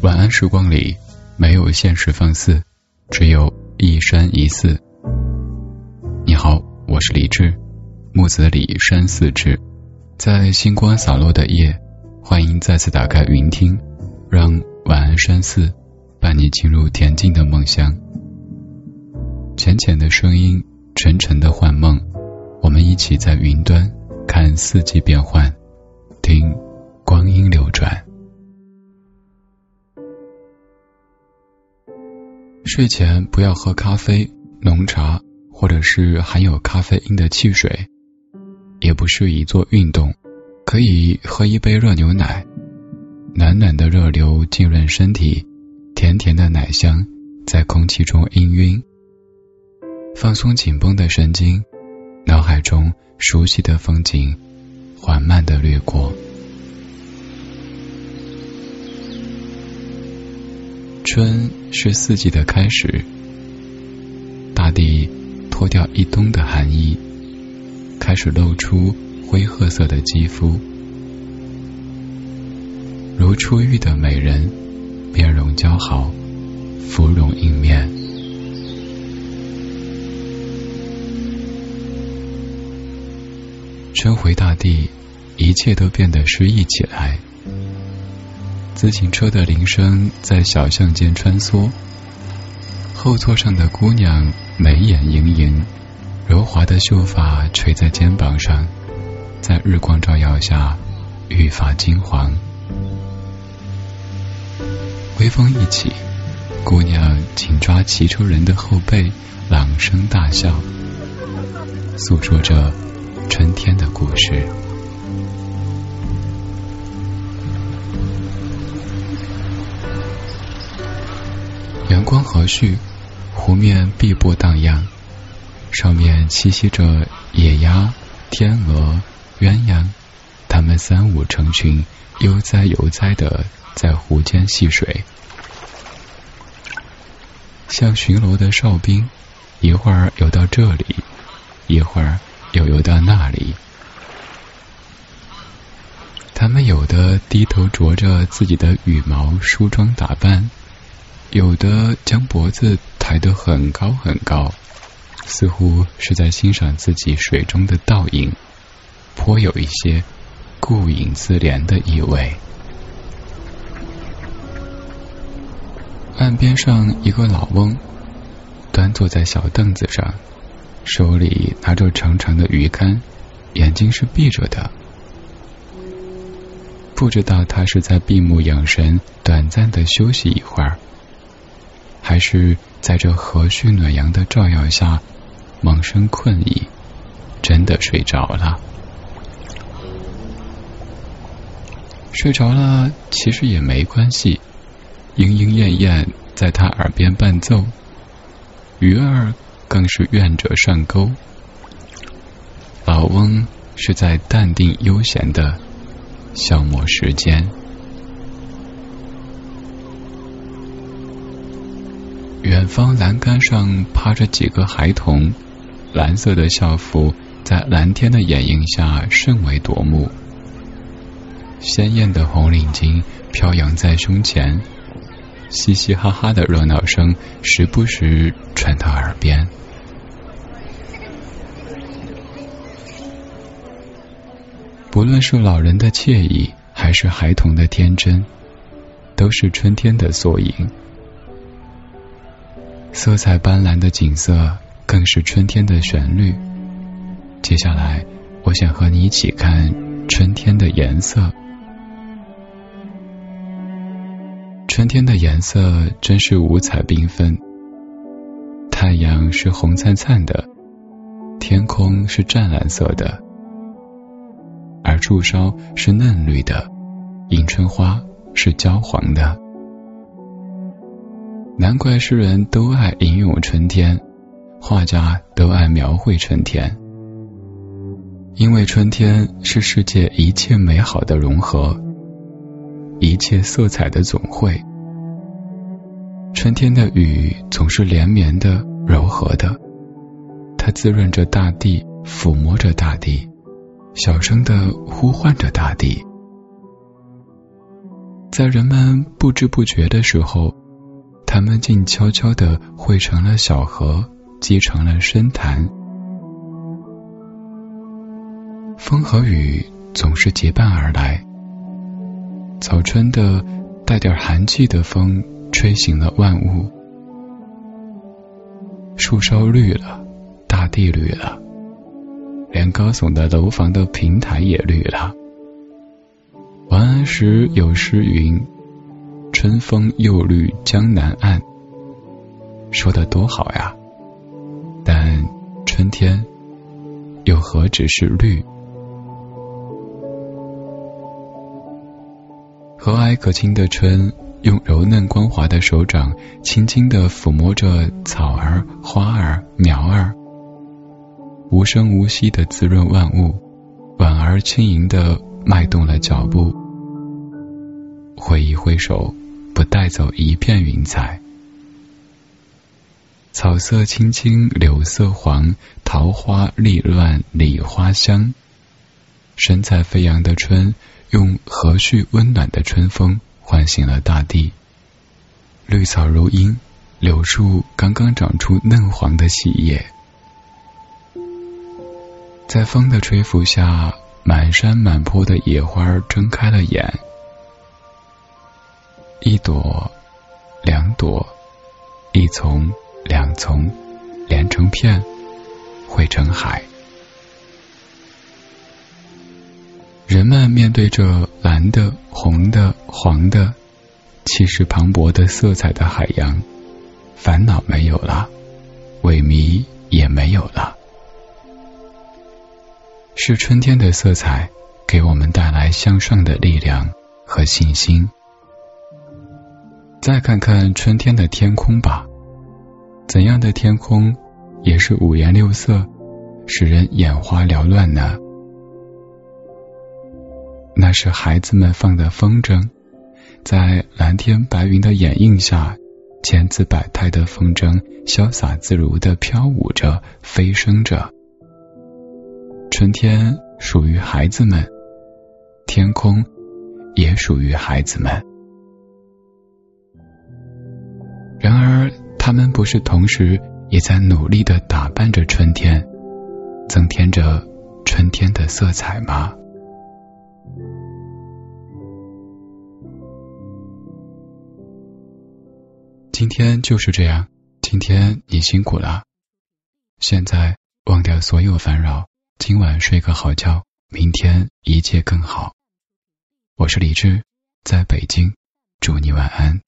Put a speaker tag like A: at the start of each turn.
A: 晚安时光里，没有现实放肆，只有一山一寺。你好，我是李志，木子李山寺志。在星光洒落的夜，欢迎再次打开云听，让晚安山寺伴你进入恬静的梦乡。浅浅的声音，沉沉的幻梦，我们一起在云端看四季变换，听光阴流转。睡前不要喝咖啡、浓茶，或者是含有咖啡因的汽水，也不适宜做运动。可以喝一杯热牛奶，暖暖的热流浸润身体，甜甜的奶香在空气中氤氲，放松紧绷的神经，脑海中熟悉的风景缓慢的掠过。春是四季的开始，大地脱掉一冬的寒意，开始露出灰褐色的肌肤，如初遇的美人，面容姣好，芙蓉映面。春回大地，一切都变得诗意起来。自行车的铃声在小巷间穿梭，后座上的姑娘眉眼盈盈，柔滑的秀发垂在肩膀上，在日光照耀下愈发金黄。微风一起，姑娘紧抓骑车人的后背，朗声大笑，诉说着春天的故事。光和煦，湖面碧波荡漾，上面栖息着野鸭、天鹅、鸳鸯，它们三五成群，悠哉悠哉的在湖间戏水，像巡逻的哨兵，一会儿游到这里，一会儿又游到那里。它们有的低头啄着自己的羽毛，梳妆打扮。有的将脖子抬得很高很高，似乎是在欣赏自己水中的倒影，颇有一些顾影自怜的意味。岸边上一个老翁端坐在小凳子上，手里拿着长长的鱼竿，眼睛是闭着的，不知道他是在闭目养神，短暂的休息一会儿。还是在这和煦暖阳的照耀下，萌生困意，真的睡着了。睡着了其实也没关系，莺莺燕燕在他耳边伴奏，鱼儿更是愿者上钩。老翁是在淡定悠闲的消磨时间。远方栏杆上趴着几个孩童，蓝色的校服在蓝天的掩映下甚为夺目。鲜艳的红领巾飘扬在胸前，嘻嘻哈哈的热闹声时不时传到耳边。不论是老人的惬意，还是孩童的天真，都是春天的缩影。色彩斑斓的景色，更是春天的旋律。接下来，我想和你一起看春天的颜色。春天的颜色真是五彩缤纷，太阳是红灿灿的，天空是湛蓝色的，而树梢是嫩绿的，迎春花是焦黄的。难怪诗人都爱吟咏春天，画家都爱描绘春天，因为春天是世界一切美好的融合，一切色彩的总汇。春天的雨总是连绵的、柔和的，它滋润着大地，抚摸着大地，小声的呼唤着大地。在人们不知不觉的时候，它们竟悄悄地汇成了小河，积成了深潭。风和雨总是结伴而来，早春的带点寒气的风吹醒了万物，树梢绿了，大地绿了，连高耸的楼房的平台也绿了。晚安石有诗云：“春风又绿江南岸。”说的多好呀！但春天又何止是绿？和蔼可亲的春，用柔嫩光滑的手掌，轻轻的抚摸着草儿、花儿、苗儿，无声无息的滋润万物，婉而轻盈的。迈动了脚步，挥一挥手，不带走一片云彩。草色青青，柳色黄，桃花丽乱，梨花香。神采飞扬的春，用和煦温暖的春风唤醒了大地。绿草如茵，柳树刚刚长出嫩黄的细叶，在风的吹拂下。满山满坡的野花睁开了眼，一朵，两朵，一丛，两丛，连成片，汇成海。人们面对着蓝的、红的、黄的，气势磅礴的色彩的海洋，烦恼没有了，萎靡也没有了。是春天的色彩给我们带来向上的力量和信心。再看看春天的天空吧，怎样的天空也是五颜六色，使人眼花缭乱呢？那是孩子们放的风筝，在蓝天白云的掩映下，千姿百态的风筝潇洒自如的飘舞着，飞升着。春天属于孩子们，天空也属于孩子们。然而，他们不是同时也在努力的打扮着春天，增添着春天的色彩吗？今天就是这样，今天你辛苦了。现在忘掉所有烦扰。今晚睡个好觉，明天一切更好。我是李志，在北京，祝你晚安。